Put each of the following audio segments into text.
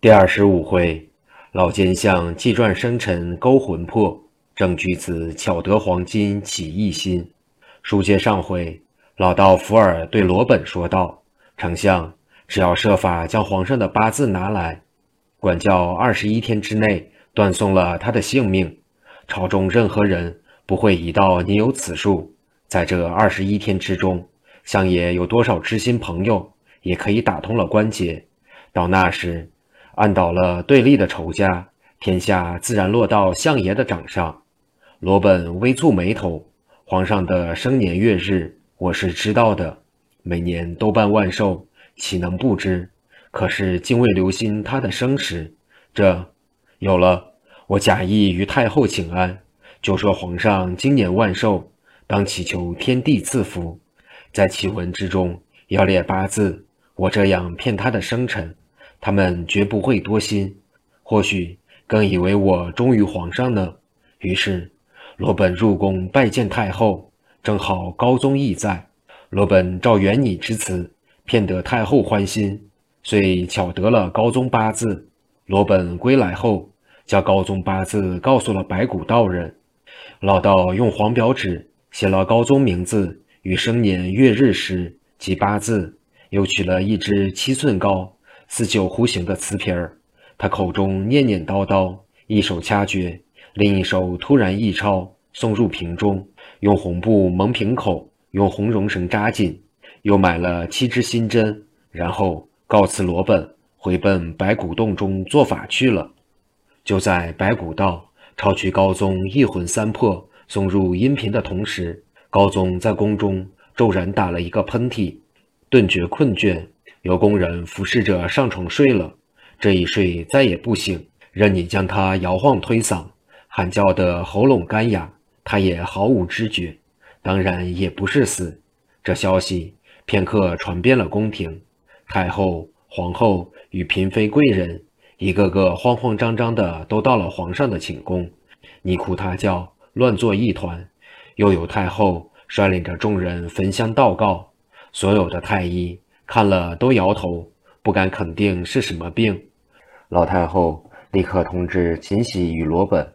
第二十五回，老奸相计传生辰勾魂魄，郑举子巧得黄金起异心。书接上回，老道福尔对罗本说道：“丞相，只要设法将皇上的八字拿来，管教二十一天之内断送了他的性命，朝中任何人不会疑到你有此术。在这二十一天之中，相爷有多少知心朋友，也可以打通了关节。到那时，按倒了对立的仇家，天下自然落到相爷的掌上。”罗本微蹙眉头。皇上的生年月日我是知道的，每年都办万寿，岂能不知？可是竟未留心他的生时。这有了，我假意与太后请安，就说皇上今年万寿，当祈求天地赐福。在启文之中要列八字，我这样骗他的生辰，他们绝不会多心，或许更以为我忠于皇上呢。于是。罗本入宫拜见太后，正好高宗亦在。罗本照原拟之词，骗得太后欢心，遂巧得了高宗八字。罗本归来后，将高宗八字告诉了白骨道人。老道用黄表纸写了高宗名字与生年月日时及八字，又取了一支七寸高、似酒壶形的瓷瓶儿。他口中念念叨叨，一手掐诀。另一手突然一抄，送入瓶中，用红布蒙瓶口，用红绒绳扎紧，又买了七支新针，然后告辞罗本，回奔白骨洞中做法去了。就在白骨道抄取高宗一魂三魄送入阴瓶的同时，高宗在宫中骤然打了一个喷嚏，顿觉困倦，有工人服侍着上床睡了。这一睡再也不醒，任你将他摇晃推搡。喊叫的喉咙干哑，他也毫无知觉，当然也不是死。这消息片刻传遍了宫廷，太后、皇后与嫔妃贵人一个个慌慌张张的都到了皇上的寝宫，你哭他叫，乱作一团。又有太后率领着众人焚香祷告，所有的太医看了都摇头，不敢肯定是什么病。老太后立刻通知秦喜与罗本。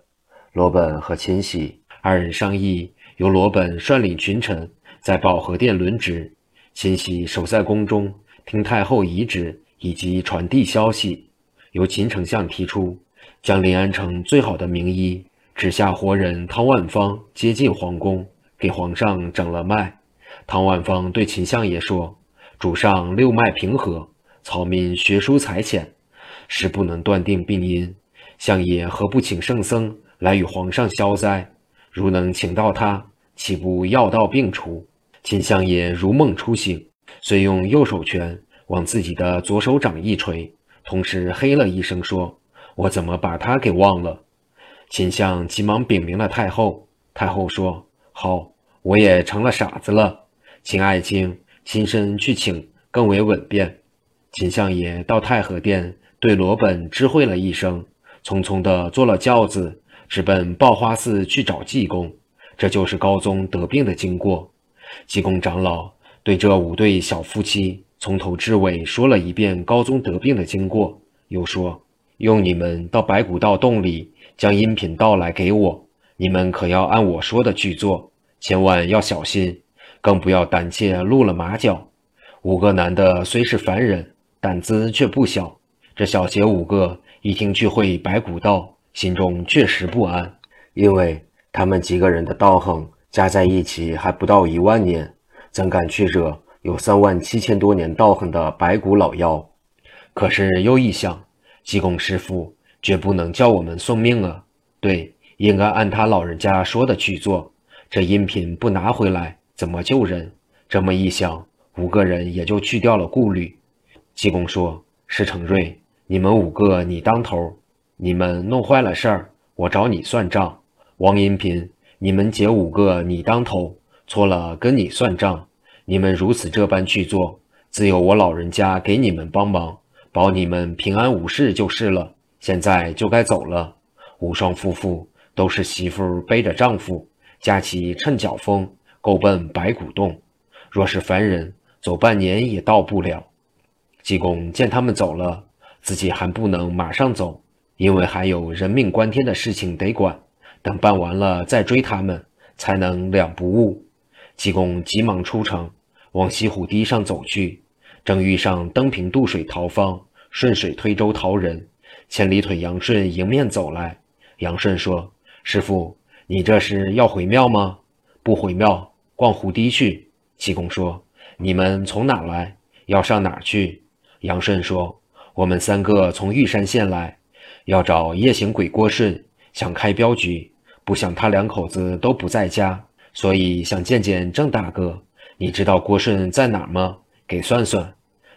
罗本和秦喜二人商议，由罗本率领群臣在保和殿轮值，秦喜守在宫中听太后遗旨以及传递消息。由秦丞相提出，将临安城最好的名医指下活人汤万方接进皇宫，给皇上诊了脉。汤万方对秦相爷说：“主上六脉平和，草民学书才浅，实不能断定病因。相爷何不请圣僧？”来与皇上消灾，如能请到他，岂不药到病除？秦相爷如梦初醒，遂用右手拳往自己的左手掌一锤，同时嘿了一声，说：“我怎么把他给忘了？”秦相急忙禀明了太后。太后说：“好，我也成了傻子了，请爱卿亲身去请，更为稳便。”秦相爷到太和殿，对罗本知会了一声，匆匆地坐了轿子。直奔报花寺去找济公，这就是高宗得病的经过。济公长老对这五对小夫妻从头至尾说了一遍高宗得病的经过，又说：“用你们到白骨道洞里将阴品倒来给我，你们可要按我说的去做，千万要小心，更不要胆怯露了马脚。五个男的虽是凡人，胆子却不小。这小姐五个一听去会白骨道。”心中确实不安，因为他们几个人的道行加在一起还不到一万年，怎敢去惹有三万七千多年道行的白骨老妖？可是又一想，济公师傅绝不能叫我们送命啊！对，应该按他老人家说的去做。这音频不拿回来，怎么救人？这么一想，五个人也就去掉了顾虑。济公说：“石成瑞，你们五个你当头。”你们弄坏了事儿，我找你算账。王银平，你们姐五个你当头，错了跟你算账。你们如此这般去做，自有我老人家给你们帮忙，保你们平安无事就是了。现在就该走了。无双夫妇都是媳妇背着丈夫，架起趁脚风，够奔白骨洞。若是凡人，走半年也到不了。济公见他们走了。自己还不能马上走，因为还有人命关天的事情得管。等办完了再追他们，才能两不误。济公急忙出城，往西湖堤上走去，正遇上登平渡水逃方，顺水推舟逃人。千里腿杨顺迎面走来，杨顺说：“师傅，你这是要回庙吗？不回庙，逛湖堤去。”济公说：“你们从哪来？要上哪儿去？”杨顺说：“我们三个从玉山县来，要找夜行鬼郭顺，想开镖局。”不想他两口子都不在家，所以想见见郑大哥。你知道郭顺在哪儿吗？给算算。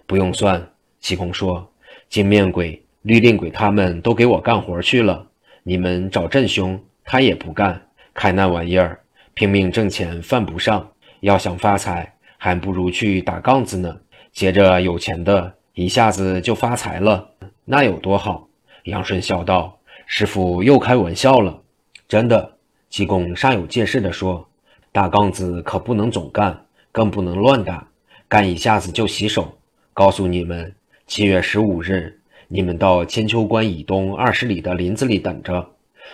不用算。济公说：“金面鬼、绿令鬼他们都给我干活去了。你们找郑兄，他也不干。开那玩意儿，拼命挣钱犯不上。要想发财，还不如去打杠子呢。接着有钱的，一下子就发财了，那有多好？”杨顺笑道：“师傅又开玩笑了。”真的，济公煞有介事地说：“打杠子可不能总干，更不能乱打，干一下子就洗手。告诉你们，七月十五日，你们到千秋关以东二十里的林子里等着。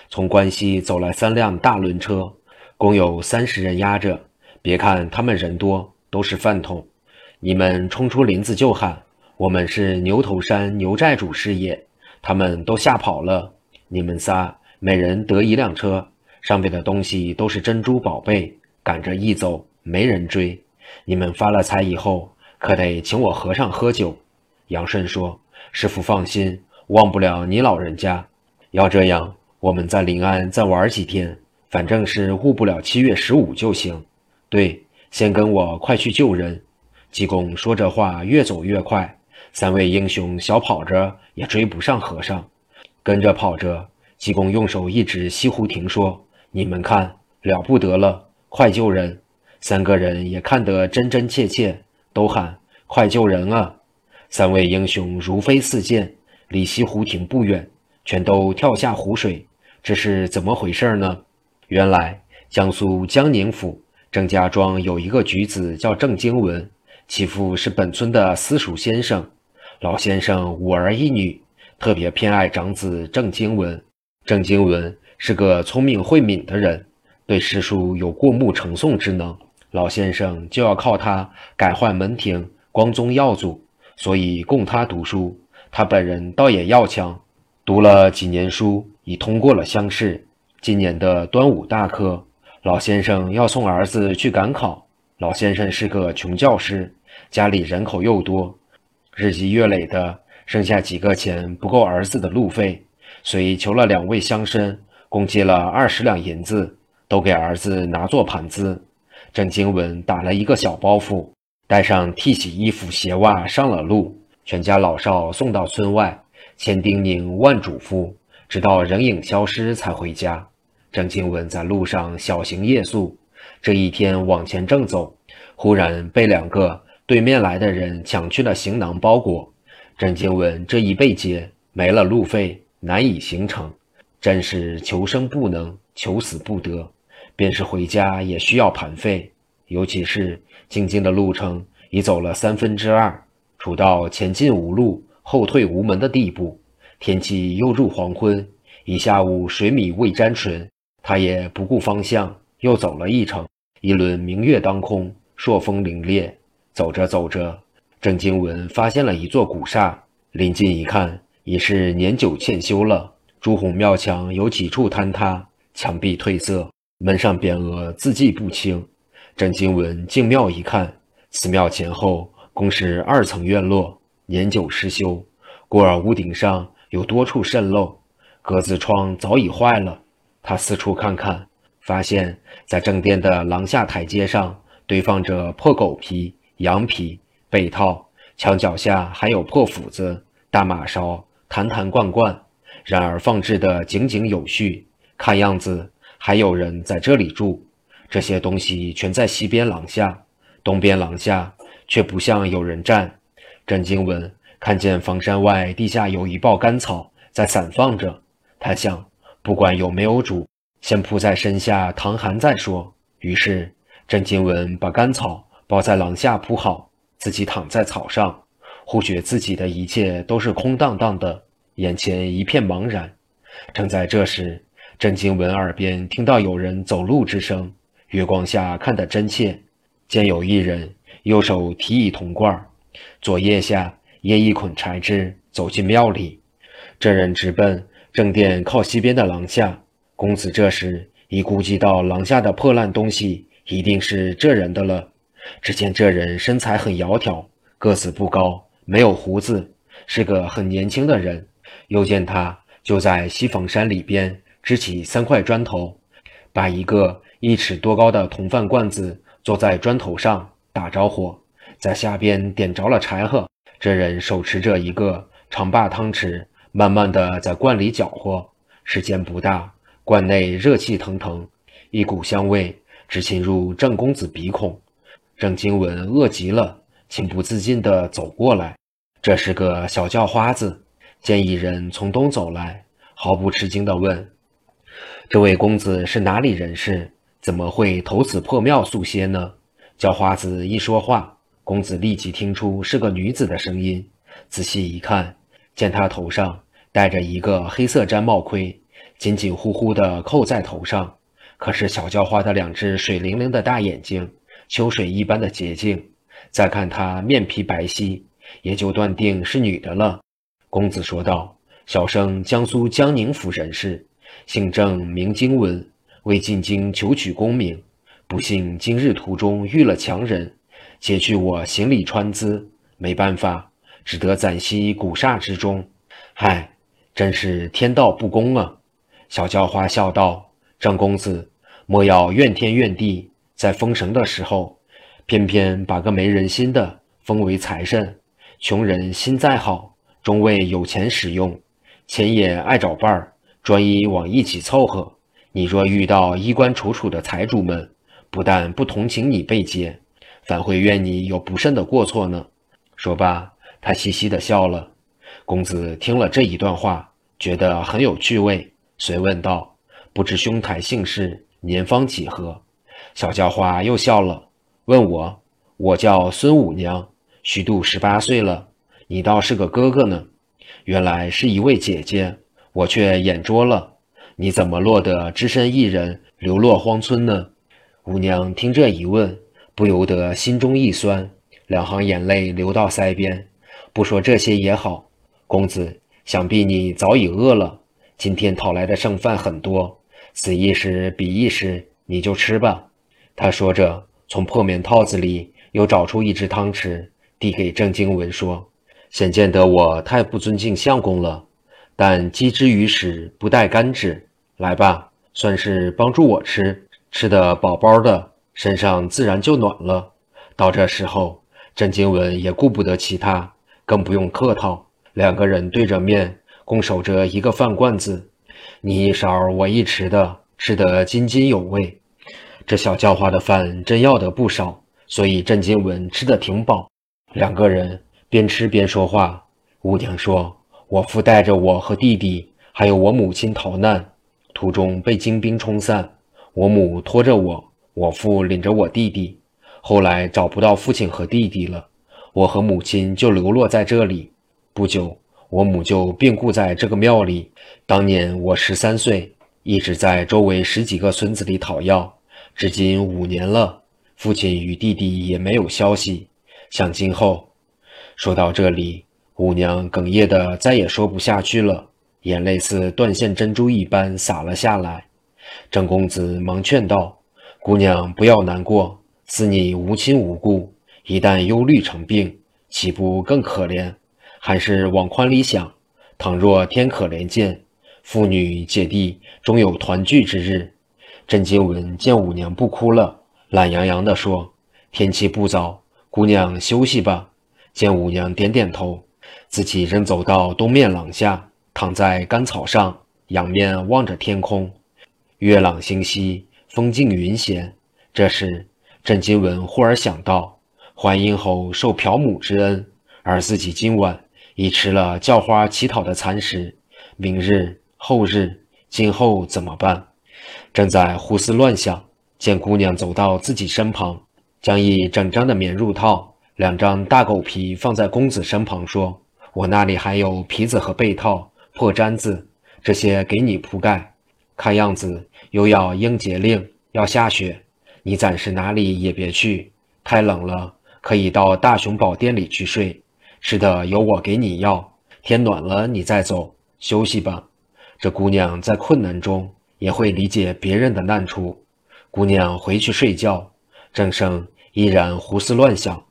从关西走来三辆大轮车，共有三十人押着。别看他们人多，都是饭桶。你们冲出林子就喊：我们是牛头山牛寨主事业。他们都吓跑了。你们仨。”每人得一辆车，上面的东西都是珍珠宝贝，赶着一走，没人追。你们发了财以后，可得请我和尚喝酒。杨顺说：“师傅放心，忘不了你老人家。要这样，我们在临安再玩几天，反正是误不了七月十五就行。对，先跟我快去救人。”济公说这话越走越快，三位英雄小跑着也追不上和尚，跟着跑着。济公用手一指西湖亭，说：“你们看，了不得了，快救人！”三个人也看得真真切切，都喊：“快救人啊！”三位英雄如飞似箭，离西湖亭不远，全都跳下湖水。这是怎么回事呢？原来江苏江宁府郑家庄有一个举子叫郑经文，其父是本村的私塾先生。老先生五儿一女，特别偏爱长子郑经文。郑经文是个聪明慧敏的人，对诗书有过目成诵之能。老先生就要靠他改换门庭、光宗耀祖，所以供他读书。他本人倒也要强，读了几年书，已通过了乡试。今年的端午大课，老先生要送儿子去赶考。老先生是个穷教师，家里人口又多，日积月累的，剩下几个钱不够儿子的路费。遂求了两位乡绅，共借了二十两银子，都给儿子拿做盘子。郑经文打了一个小包袱，带上替洗衣服、鞋袜，上了路。全家老少送到村外，千叮咛万嘱咐，直到人影消失才回家。郑经文在路上小行夜宿，这一天往前正走，忽然被两个对面来的人抢去了行囊包裹。郑经文这一被劫，没了路费。难以形成，真是求生不能，求死不得。便是回家也需要盘费，尤其是静静的路程已走了三分之二，处到前进无路、后退无门的地步。天气又入黄昏，一下午水米未沾唇，他也不顾方向，又走了一程。一轮明月当空，朔风凛冽。走着走着，郑经文发现了一座古刹，临近一看。已是年久欠修了，朱红庙墙有几处坍塌，墙壁褪色，门上匾额字迹不清。郑经文进庙一看，寺庙前后共是二层院落，年久失修，故而屋顶上有多处渗漏，格子窗早已坏了。他四处看看，发现，在正殿的廊下台阶上堆放着破狗皮、羊皮、被套，墙脚下还有破斧子、大马勺。坛坛罐罐，然而放置的井井有序，看样子还有人在这里住。这些东西全在西边廊下，东边廊下却不像有人站。郑经文看见房山外地下有一抱干草在散放着，他想，不管有没有主，先铺在身下淌寒再说。于是郑经文把干草包在廊下铺好，自己躺在草上。忽觉自己的一切都是空荡荡的，眼前一片茫然。正在这时，郑经文耳边听到有人走路之声，月光下看得真切，见有一人右手提一铜罐，左腋下掖一捆柴枝，走进庙里。这人直奔正殿靠西边的廊下。公子这时已估计到廊下的破烂东西一定是这人的了。只见这人身材很窈窕，个子不高，没有胡子，是个很年轻的人。又见他就在西房山里边支起三块砖头，把一个一尺多高的铜饭罐子坐在砖头上打着火，在下边点着了柴禾。这人手持着一个长把汤匙。慢慢的在罐里搅和，时间不大，罐内热气腾腾，一股香味直侵入郑公子鼻孔。郑经文饿极了，情不自禁地走过来。这是个小叫花子，见一人从东走来，毫不吃惊地问：“这位公子是哪里人士？怎么会投此破庙宿歇呢？”叫花子一说话，公子立即听出是个女子的声音，仔细一看。见她头上戴着一个黑色毡帽盔，紧紧乎乎地扣在头上。可是小叫花的两只水灵灵的大眼睛，秋水一般的洁净。再看她面皮白皙，也就断定是女的了。公子说道：“小生江苏江宁府人士，姓郑名经文，为进京求取功名。不幸今日途中遇了强人，劫去我行李穿资，没办法。”只得暂息古刹之中，嗨，真是天道不公啊！小叫花笑道：“张公子，莫要怨天怨地，在封神的时候，偏偏把个没人心的封为财神。穷人心再好，终为有钱使用，钱也爱找伴儿，专一往一起凑合。你若遇到衣冠楚楚的财主们，不但不同情你被劫，反会怨你有不慎的过错呢。”说罢。他嘻嘻地笑了。公子听了这一段话，觉得很有趣味，遂问道：“不知兄台姓氏，年方几何？”小叫花又笑了，问我：“我叫孙五娘，虚度十八岁了。你倒是个哥哥呢，原来是一位姐姐，我却眼拙了。你怎么落得只身一人，流落荒村呢？”五娘听这一问，不由得心中一酸，两行眼泪流到腮边。不说这些也好，公子，想必你早已饿了。今天讨来的剩饭很多，此一时彼一时，你就吃吧。他说着，从破棉套子里又找出一只汤匙，递给郑经文说：“显见得我太不尊敬相公了，但鸡之于食，不带干制。来吧，算是帮助我吃，吃得饱饱的，身上自然就暖了。”到这时候，郑经文也顾不得其他。更不用客套，两个人对着面，共守着一个饭罐子，你一勺我一匙的，吃得津津有味。这小叫花的饭真要得不少，所以郑金文吃得挺饱。两个人边吃边说话。五娘说：“我父带着我和弟弟，还有我母亲逃难，途中被金兵冲散，我母拖着我，我父领着我弟弟，后来找不到父亲和弟弟了。”我和母亲就流落在这里，不久，我母就病故在这个庙里。当年我十三岁，一直在周围十几个村子里讨药，至今五年了，父亲与弟弟也没有消息。想今后，说到这里，五娘哽咽的再也说不下去了，眼泪似断线珍珠一般洒了下来。郑公子忙劝道：“姑娘不要难过，似你无亲无故。”一旦忧虑成病，岂不更可怜？还是往宽里想，倘若天可怜见，父女姐弟终有团聚之日。郑经文见五娘不哭了，懒洋洋地说：“天气不早，姑娘休息吧。”见五娘点点头，自己仍走到东面廊下，躺在干草上，仰面望着天空，月朗星稀，风静云闲。这时，郑经文忽而想到。淮阴侯受朴母之恩，而自己今晚已吃了叫花乞讨的残食，明日、后日、今后怎么办？正在胡思乱想，见姑娘走到自己身旁，将一整张的棉褥套两张大狗皮放在公子身旁，说：“我那里还有皮子和被套、破毡子，这些给你铺盖。看样子又要应节令，要下雪，你暂时哪里也别去。太冷了，可以到大雄宝殿里去睡。是的由我给你要，天暖了你再走，休息吧。这姑娘在困难中也会理解别人的难处。姑娘回去睡觉，郑生依然胡思乱想。”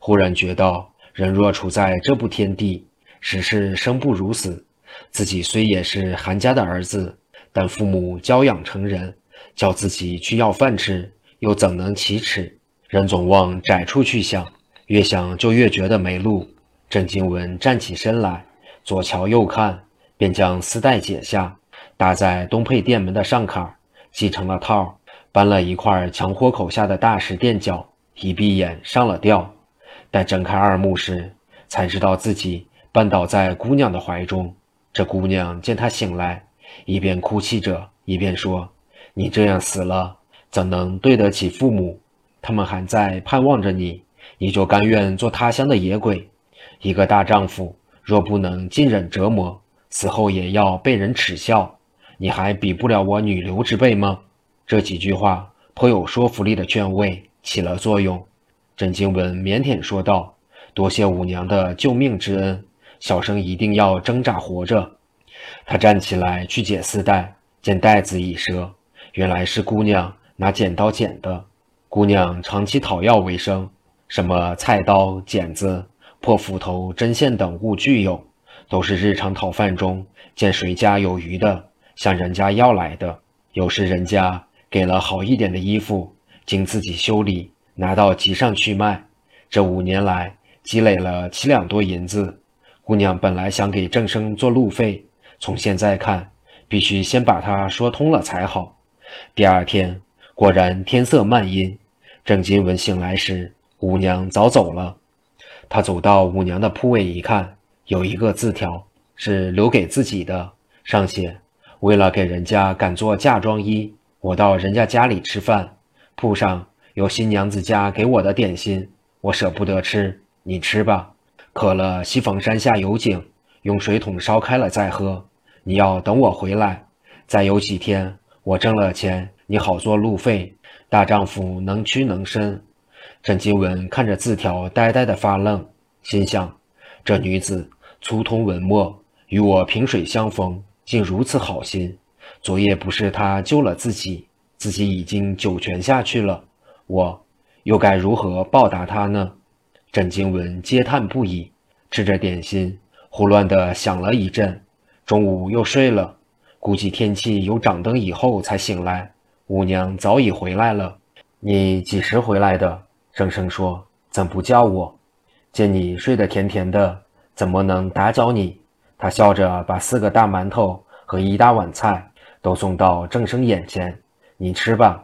忽然觉到，人若处在这部天地，实是生不如死。自己虽也是韩家的儿子，但父母教养成人，叫自己去要饭吃，又怎能启齿？人总往窄处去想，越想就越觉得没路。郑经文站起身来，左瞧右看，便将丝带解下，搭在东配殿门的上坎，系成了套，搬了一块墙豁口下的大石垫脚，一闭眼上了吊。待睁开二目时，才知道自己绊倒在姑娘的怀中。这姑娘见他醒来，一边哭泣着，一边说：“你这样死了，怎能对得起父母？他们还在盼望着你，你就甘愿做他乡的野鬼？一个大丈夫若不能尽忍折磨，死后也要被人耻笑，你还比不了我女流之辈吗？”这几句话颇有说服力的劝慰起了作用。郑经文腼腆说道：“多谢五娘的救命之恩，小生一定要挣扎活着。”他站起来去解丝带，见带子已折，原来是姑娘拿剪刀剪的。姑娘长期讨药为生，什么菜刀、剪子、破斧头、针线等物俱有，都是日常讨饭中见谁家有余的，向人家要来的。有时人家给了好一点的衣服，经自己修理。拿到集上去卖，这五年来积累了七两多银子。姑娘本来想给郑生做路费，从现在看，必须先把他说通了才好。第二天果然天色漫阴，郑金文醒来时，五娘早走了。他走到五娘的铺位一看，有一个字条是留给自己的，上写：“为了给人家赶做嫁妆衣，我到人家家里吃饭，铺上。”有新娘子家给我的点心，我舍不得吃，你吃吧。渴了，西房山下有井，用水桶烧开了再喝。你要等我回来，再有几天，我挣了钱，你好做路费。大丈夫能屈能伸。郑经文看着字条，呆呆的发愣，心想：这女子粗通文墨，与我萍水相逢，竟如此好心。昨夜不是她救了自己，自己已经九泉下去了。我又该如何报答他呢？郑经文嗟叹不已，吃着点心，胡乱地想了一阵。中午又睡了，估计天气有掌灯以后才醒来。五娘早已回来了。你几时回来的？郑生说：“怎不叫我？见你睡得甜甜的，怎么能打搅你？”他笑着把四个大馒头和一大碗菜都送到郑生眼前：“你吃吧。”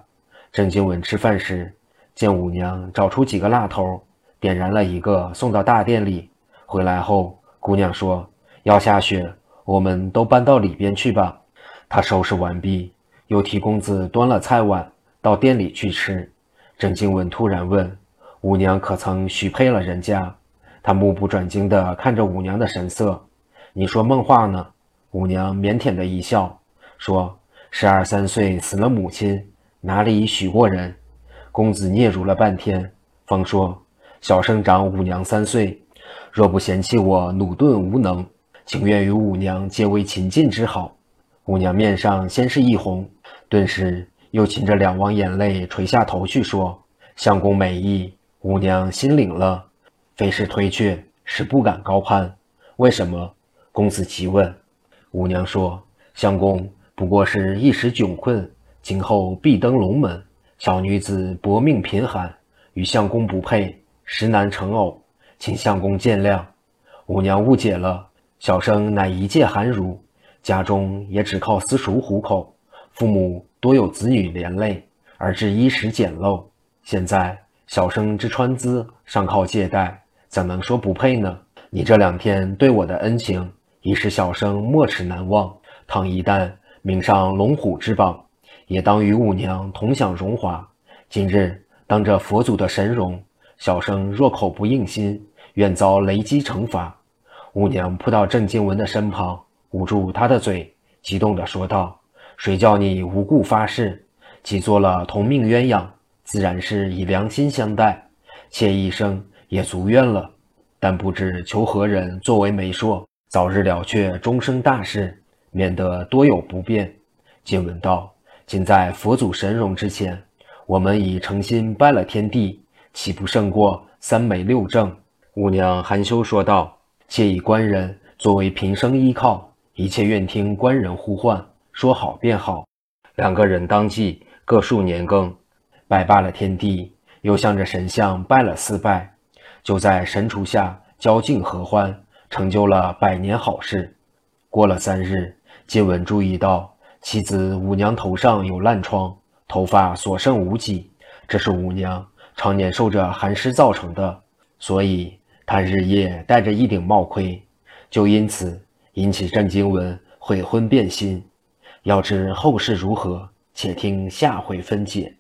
郑经文吃饭时。见五娘找出几个蜡头，点燃了一个，送到大殿里。回来后，姑娘说：“要下雪，我们都搬到里边去吧。”他收拾完毕，又替公子端了菜碗到店里去吃。郑经文突然问：“五娘可曾许配了人家？”他目不转睛地看着五娘的神色。你说梦话呢？五娘腼腆的一笑，说：“十二三岁死了母亲，哪里许过人？”公子嗫嚅了半天，方说：“小生长五娘三岁，若不嫌弃我努钝无能，情愿与五娘结为秦晋之好。”五娘面上先是一红，顿时又噙着两汪眼泪，垂下头去说：“相公美意，五娘心领了，非是推却，是不敢高攀。为什么？”公子急问。五娘说：“相公不过是一时窘困，今后必登龙门。”小女子薄命贫寒，与相公不配，实难成偶，请相公见谅。五娘误解了，小生乃一介寒儒，家中也只靠私塾糊口，父母多有子女连累，而致衣食简陋。现在小生之穿资尚靠借贷，怎能说不配呢？你这两天对我的恩情，已使小生没齿难忘。倘一旦名上龙虎之榜，也当与五娘同享荣华。今日当着佛祖的神容，小生若口不应心，愿遭雷击惩罚。五娘扑到郑经文的身旁，捂住他的嘴，激动地说道：“谁叫你无故发誓？既做了同命鸳鸯，自然是以良心相待，妾一生也足愿了。但不知求何人作为媒妁，早日了却终生大事，免得多有不便。”经文道：“仅在佛祖神容之前。”我们已诚心拜了天地，岂不胜过三媒六证？五娘含羞说道：“妾以官人作为平生依靠，一切愿听官人呼唤，说好便好。”两个人当即各数年羹，拜罢了天地，又向着神像拜了四拜，就在神厨下交敬合欢，成就了百年好事。过了三日，金文注意到妻子五娘头上有烂疮。头发所剩无几，这是五娘常年受着寒湿造成的，所以她日夜戴着一顶帽盔，就因此引起郑经文悔婚变心。要知后事如何，且听下回分解。